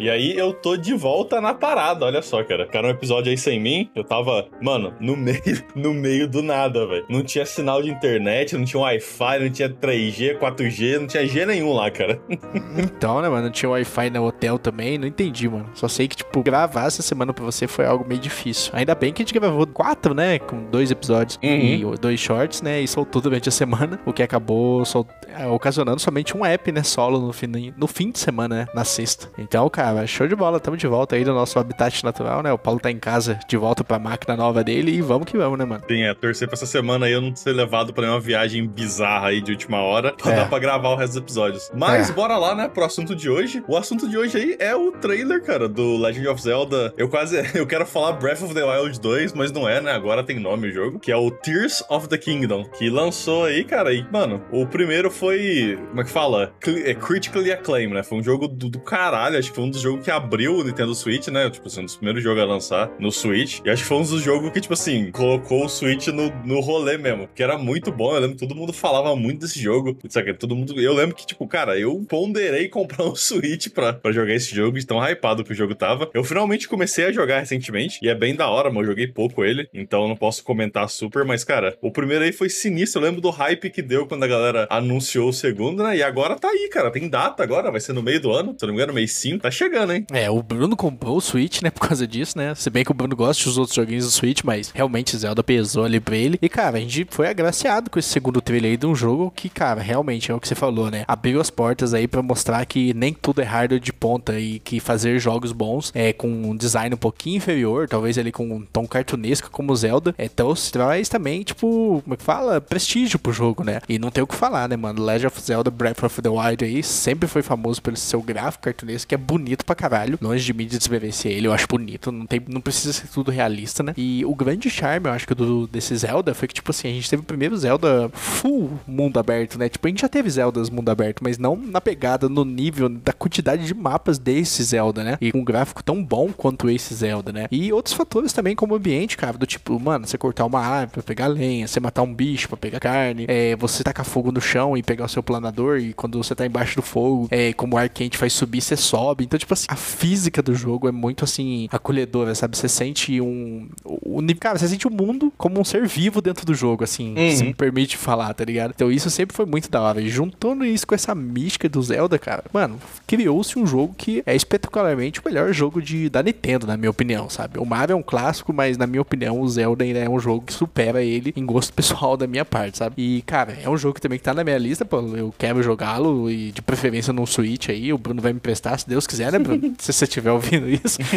E aí eu tô de volta na parada, olha só, cara. Cara, um episódio aí sem mim, eu tava, mano, no meio, no meio do nada, velho. Não tinha sinal de internet, não tinha Wi-Fi, não tinha 3G, 4G, não tinha G nenhum lá, cara. Então, né, mano, não tinha Wi-Fi no hotel também, não entendi, mano. Só sei que, tipo, gravar essa semana pra você foi algo meio difícil. Ainda bem que a gente gravou quatro, né, com dois episódios Uhum. e dois shorts, né, e soltou durante a semana, o que acabou sol- é, ocasionando somente um app, né, solo no fim, no fim de semana, né, na sexta. Então, cara, show de bola, tamo de volta aí no nosso habitat natural, né, o Paulo tá em casa, de volta pra máquina nova dele e vamos que vamos, né, mano. Sim, é, torcer pra essa semana aí eu não ser levado pra nenhuma viagem bizarra aí de última hora, pra É. dar pra gravar o resto dos episódios. Mas É. bora lá, né, pro assunto de hoje. O assunto de hoje aí é o trailer, cara, do Legend of Zelda. Eu quase, eu quero falar Breath of the Wild 2, mas não é, né, agora tem nome o jogo, que é o Tears of the Kingdom, que lançou aí, cara, e, mano, o primeiro foi, como é que fala? É critically acclaimed, né, foi um jogo do, do caralho, acho que foi um dos jogos que abriu o Nintendo Switch, né, tipo assim, um dos primeiros jogos a lançar no Switch, e acho que foi um dos jogos que, tipo assim, colocou o Switch no, no rolê mesmo, que era muito bom, eu lembro que todo mundo falava muito desse jogo, sabe, todo mundo, eu lembro que, tipo, cara, eu ponderei comprar um Switch pra, pra jogar esse jogo, de tão hypado que o jogo tava, eu finalmente comecei a jogar recentemente, e é bem da hora, mas eu joguei pouco ele, então não posso comentar super, mas, cara, o primeiro aí foi sinistro, eu lembro do hype que deu quando a galera anunciou o segundo, né, e agora tá aí, cara, tem data agora, vai ser no meio do ano, se não me engano, mês 5, tá chegando, hein? É, o Bruno comprou o Switch, né, por causa disso, né? Se bem que o Bruno gosta dos outros joguinhos do Switch, mas realmente Zelda pesou ali pra ele. E, cara, a gente foi agraciado com esse segundo trailer aí de um jogo que, cara, realmente é o que você falou, né? Abriu as portas aí pra mostrar que nem tudo é hardware de ponta e que fazer jogos bons é com um design um pouquinho inferior, talvez ali com um tom cartunesco como Zelda, é, trouxe, traz também, tipo, como é que fala? Prestígio pro jogo, né? E não tem o que falar, né, mano? Legend of Zelda Breath of the Wild aí sempre foi famoso pelo seu gráfico cartunesco, que é bonito pra caralho. Longe de mim de desmerecer ele, eu acho bonito. Não, tem, não precisa ser tudo realista, né? E o grande charme, eu acho que do, desse Zelda foi que, tipo assim, a gente teve o primeiro Zelda full mundo aberto, né? Tipo, a gente já teve Zeldas mundo aberto, mas não na pegada, no nível da quantidade de mapas desse Zelda, né? E com um gráfico tão bom quanto esse Zelda, né? E outros fatores também, como o ambiente, cara, do tipo, mano, você cortar uma árvore pra pegar lenha, você matar um bicho pra pegar carne, é, você tacar fogo no chão e pegar o seu planador, e quando você tá embaixo do fogo, é, como o ar quente faz subir, você sobe. Então, tipo assim, a física do jogo é muito assim, acolhedora, sabe? Você sente um. O, cara, você sente o mundo como um ser vivo dentro do jogo, assim, Uhum. se me permite falar, tá ligado? Então isso sempre foi muito da hora. E juntando isso com essa mística do Zelda, cara, mano, criou-se um jogo que é espetacularmente o melhor jogo de, da Nintendo, na minha opinião, sabe? O Mario é um clássico, mas na minha opinião o Zelda ainda é um jogo que supera ele em gosto pessoal da minha parte, sabe? E, cara, é um jogo que também que tá na minha lista, pô, eu quero jogá-lo e de preferência num Switch aí, o Bruno vai me prestar, se Deus quiser, né, Bruno? se você estiver ouvindo isso.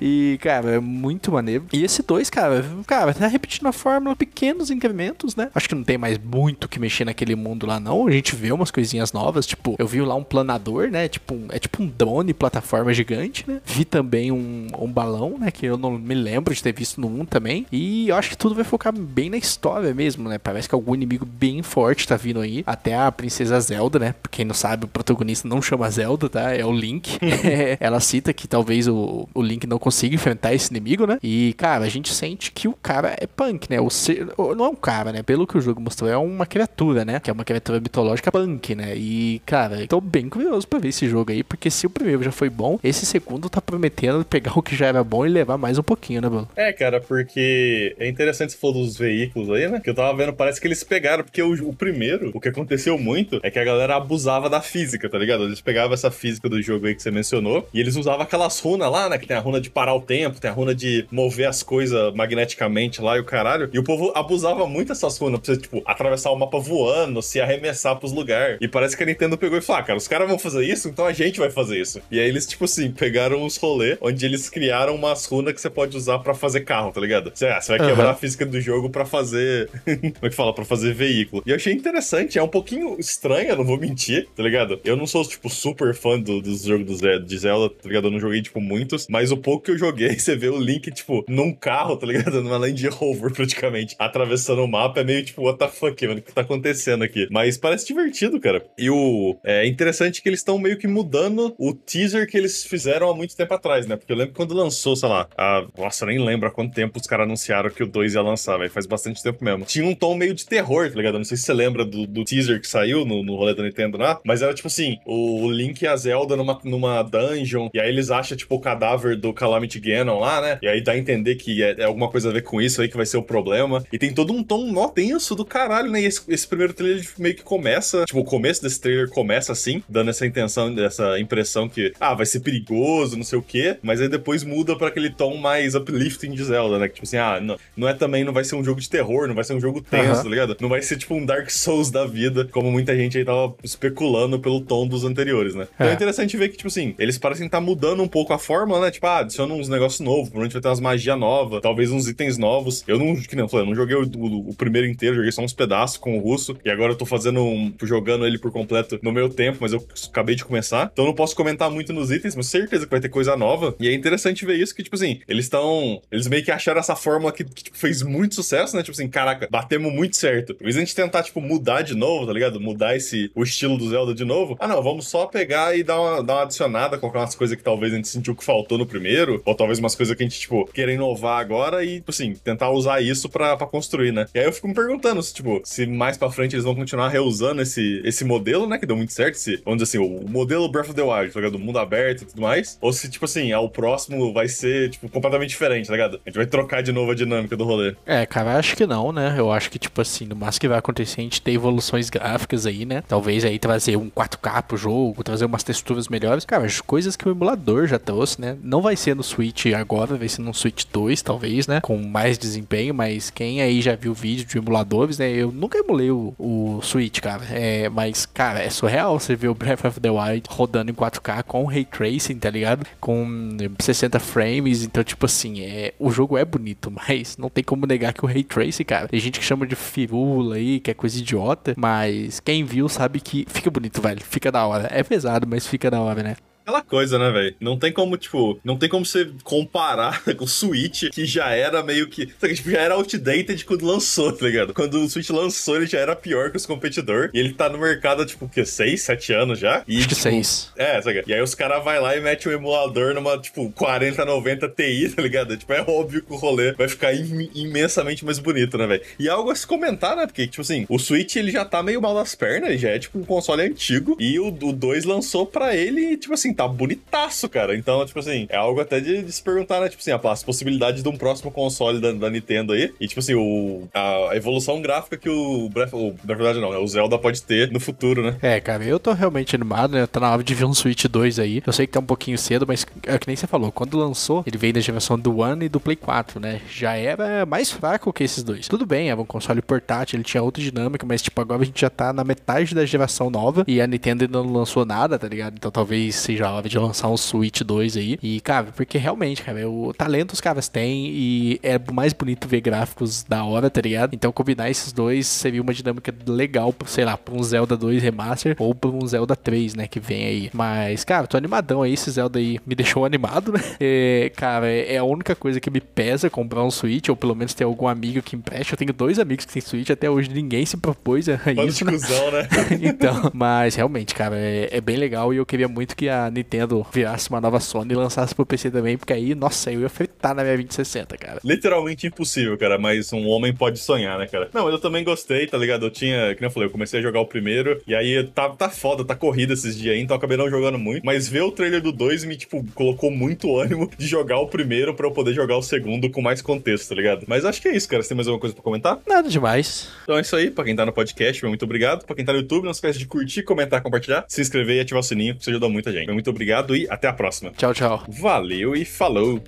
E, e, cara, é muito maneiro. E esse dois, cara, cara, tá repetindo a fórmula, pequenos incrementos, né? Acho que não tem mais muito que mexer naquele mundo lá, não. A gente vê umas coisinhas novas, tipo, eu vi lá um planador, né? Tipo, um- é tipo um drone plataforma gigante, né? Vi também um, um balão, né? Que eu não me lembro de ter visto no 1 também. E eu acho que tudo vai focar bem na história mesmo, né? Parece que algum inimigo bem forte tá vindo aí. Até a princesa Zelda, né? Pra quem não sabe, o protagonista não chama Zelda, tá? É o Link. Ela cita que talvez o, o Link não consiga enfrentar esse inimigo, né? E, cara, a gente sente que o cara é punk, né? O ser, não é um cara, né? Pelo que o jogo mostrou, é uma criatura, né? Que é uma criatura mitológica punk, né? E, cara, tô bem curioso pra ver esse jogo aí, porque se o primeiro já foi bom, esse segundo tá prometendo pegar o que já era bom e levar mais um pouquinho, né, Bruno? É, cara, porque é interessante você falou dos veículos aí, né? Que eu tava vendo, parece que eles pegaram, porque o, o primeiro, o que aconteceu muito é que a galera abusava da física, tá ligado? Eles pegavam essa física do jogo aí que você mencionou e eles usavam aquelas runas lá, né? Que tem a runa de parar o tempo, tem a runa de mover as coisas magneticamente lá e o caralho. E o povo abusava muito dessas runas pra você, tipo, atravessar o mapa voando, se arremessar pros lugares. E parece que a Nintendo pegou e falou: ah, cara, os caras vão fazer isso, então a gente vai fazer isso. E aí eles, tipo assim, pegaram uns rolê onde eles criaram umas runas que você pode usar pra fazer carro, tá ligado? Você, ah, você vai quebrar Aham. a física do jogo pra fazer. Como é que fala? Pra fazer veículo. E eu achei interessante, é um pouquinho estranho, eu não vou mentir, tá ligado? Eu não sou, tipo, super fã do, dos jogos de Zelda, tá ligado? Eu não joguei, tipo, muitos, mas o pouco que eu joguei, você vê o Link, tipo, num carro, tá ligado? Numa Land Rover, praticamente, atravessando o mapa, é meio tipo, what the fuck, mano, o que tá acontecendo aqui? Mas parece divertido, cara. E o... É interessante que eles estão meio que mudando o teaser que eles fizeram há muito tempo atrás, né? Porque eu lembro quando lançou, sei lá, a... Nossa, eu nem lembro há quanto tempo os caras anunciaram que o 2 ia lançar, velho. Faz bastante tempo mesmo. Tinha um tom meio de terror, tá ligado? Não sei se você lembra do, do teaser que saiu no, no rolê da Nintendo lá, mas era tipo assim, o Link e a Zelda numa, numa dungeon, e aí eles acham, tipo, o cadáver do Calamity Ganon lá, né? E aí dá a entender que é, é alguma coisa a ver com isso aí que vai ser o problema. E tem todo um tom mó tenso do caralho, né? E esse, esse primeiro trailer meio que começa, tipo, o começo desse trailer começa assim, dando essa intenção, essa impressão que, ah, vai ser perigoso, não sei o quê, mas aí depois muda pra aquele tom mais uplifting de Zelda, né? Que, tipo assim, ah, não, não é também, não vai ser um jogo de terror, não vai ser um jogo tenso, tá ligado? Não vai ser tipo um Dark Souls da vida, como muita gente aí tava especulando pelo tom dos anteriores, né? Então é, É. interessante ver que, tipo assim, eles parecem estar mudando um pouco a fórmula, né? Tipo, ah, adiciona uns negócios novos, provavelmente vai ter umas magias novas, talvez uns itens novos. Eu não, que nem eu falei, eu não joguei o, o- o primeiro inteiro, joguei só uns pedaços com o russo, e agora eu tô fazendo um, jogando ele por completo no meu tempo, mas eu acabei de começar, então não posso comentar muito nos itens, mas certeza que vai ter coisa nova. E é interessante ver isso, que, tipo assim, eles estão. Eles meio que acharam essa fórmula que, que, tipo, fez muito sucesso, né? Tipo assim, caraca, batemos muito certo. Em a gente tentar, tipo, mudar de novo, tá ligado? Mudar esse, o estilo do Zelda de novo. Ah, não, vamos só pegar e dar uma, dar uma adicionada, colocar umas coisas que talvez a gente sentiu que faltou no primeiro, ou talvez umas coisas que a gente, tipo, queira inovar agora e, tipo assim, tentar usar isso pra, pra construir, né? E aí eu fico me perguntando se, tipo, se mais pra frente eles vão continuar reusando esse, esse modelo, né? Que deu muito certo, esse, vamos dizer assim, o modelo Breath of the Wild, tá ligado? Do mundo aberto e tudo mais. Ou se, tipo assim, o próximo vai ser, tipo, completamente diferente, tá ligado? A gente vai trocar de novo a dinâmica do rolê. É, cara, acho que não, né? Eu acho que, tipo assim, no máximo que vai acontecer, a gente ter evoluções gráficas aí, né? Talvez aí trazer um 4K pro jogo, trazer umas texturas melhores. Cara, as coisas que o emulador já trouxe, né? Não vai ser no Switch agora, vai ser no Switch 2, talvez, né? Com mais desempenho, mas quem aí já viu vídeo de emuladores, né? Eu nunca emulei o, o Switch, cara. É, mas, cara, é surreal você ver o Breath of the Wild rodando em 4K com Ray Tracing, tá ligado? Com 60 frames, então, tipo assim, é, o jogo é bonito, mas não tem como negar que o Ray Tracing, cara, tem gente que chama de firula aí, que é coisa idiota, mas quem viu sabe que fica bonito, velho, fica da hora. É pesado, mas fica da hora, né? Aquela coisa, né, velho? Não tem como, tipo, não tem como você comparar com o Switch, que já era meio que. Sabe, tipo, já era outdated quando lançou, tá ligado? Quando o Switch lançou, ele já era pior que os competidores. E ele tá no mercado, tipo, o quê? 6, 7 anos já? E, Acho que tipo, seis. É, sabe? E aí os caras vai lá e mete um emulador numa, tipo, 4090 Ti, tá ligado? Tipo, é óbvio que o rolê vai ficar im- imensamente mais bonito, né, velho? E algo a se comentar, né? Porque, tipo assim, o Switch ele já tá meio mal das pernas, ele já é, tipo, um console antigo. E o, o 2 lançou pra ele, tipo assim, tá bonitaço, cara. Então, tipo assim, é algo até de, de se perguntar, né? Tipo assim, as possibilidades de um próximo console da, da Nintendo aí. E, tipo assim, o, a evolução gráfica que o Breath, na verdade não, né? O Zelda pode ter no futuro, né? É, cara, eu tô realmente animado, né? Tá na hora de ver um Switch 2 aí. Eu sei que tá um pouquinho cedo, mas é que nem você falou. Quando lançou, ele veio da geração do One e do Play 4, né? Já era mais fraco que esses dois. Tudo bem, era um console portátil, ele tinha outra dinâmica, mas tipo, agora a gente já tá na metade da geração nova e a Nintendo ainda não lançou nada, tá ligado? Então talvez seja hora de lançar um Switch 2 aí. E, cara, porque realmente, cara, o talento os caras têm e é mais bonito ver gráficos da hora, tá ligado? Então combinar esses dois seria uma dinâmica legal, sei lá, pra um Zelda 2 Remaster ou pra um Zelda 3, né, que vem aí. Mas, cara, tô animadão aí, esse Zelda aí me deixou animado, né? É, cara, é a única coisa que me pesa comprar um Switch, ou pelo menos ter algum amigo que empreste. Eu tenho dois amigos que têm Switch, até hoje ninguém se propôs a isso, né? cuzão, né? então, mas realmente, cara, é, é bem legal e eu queria muito que a Nintendo virasse uma nova Sony e lançasse pro PC também, porque aí, nossa, eu ia fritar na minha 2060, cara. Literalmente impossível, cara, mas um homem pode sonhar, né, cara? Não, mas eu também gostei, tá ligado? Eu tinha, que nem eu falei, eu comecei a jogar o primeiro, e aí tá, tá foda, tá corrida esses dias aí, então eu acabei não jogando muito. Mas ver o trailer do 2 me, tipo, colocou muito ânimo de jogar o primeiro pra eu poder jogar o segundo com mais contexto, tá ligado? Mas acho que é isso, cara. Você tem mais alguma coisa pra comentar? Nada demais. Então é isso aí, pra quem tá no podcast, muito obrigado. Pra quem tá no YouTube, não esquece de curtir, comentar, compartilhar, se inscrever e ativar o sininho, que isso ajuda muita gente. Meu muito obrigado e até a próxima. Tchau, tchau. Valeu e falou!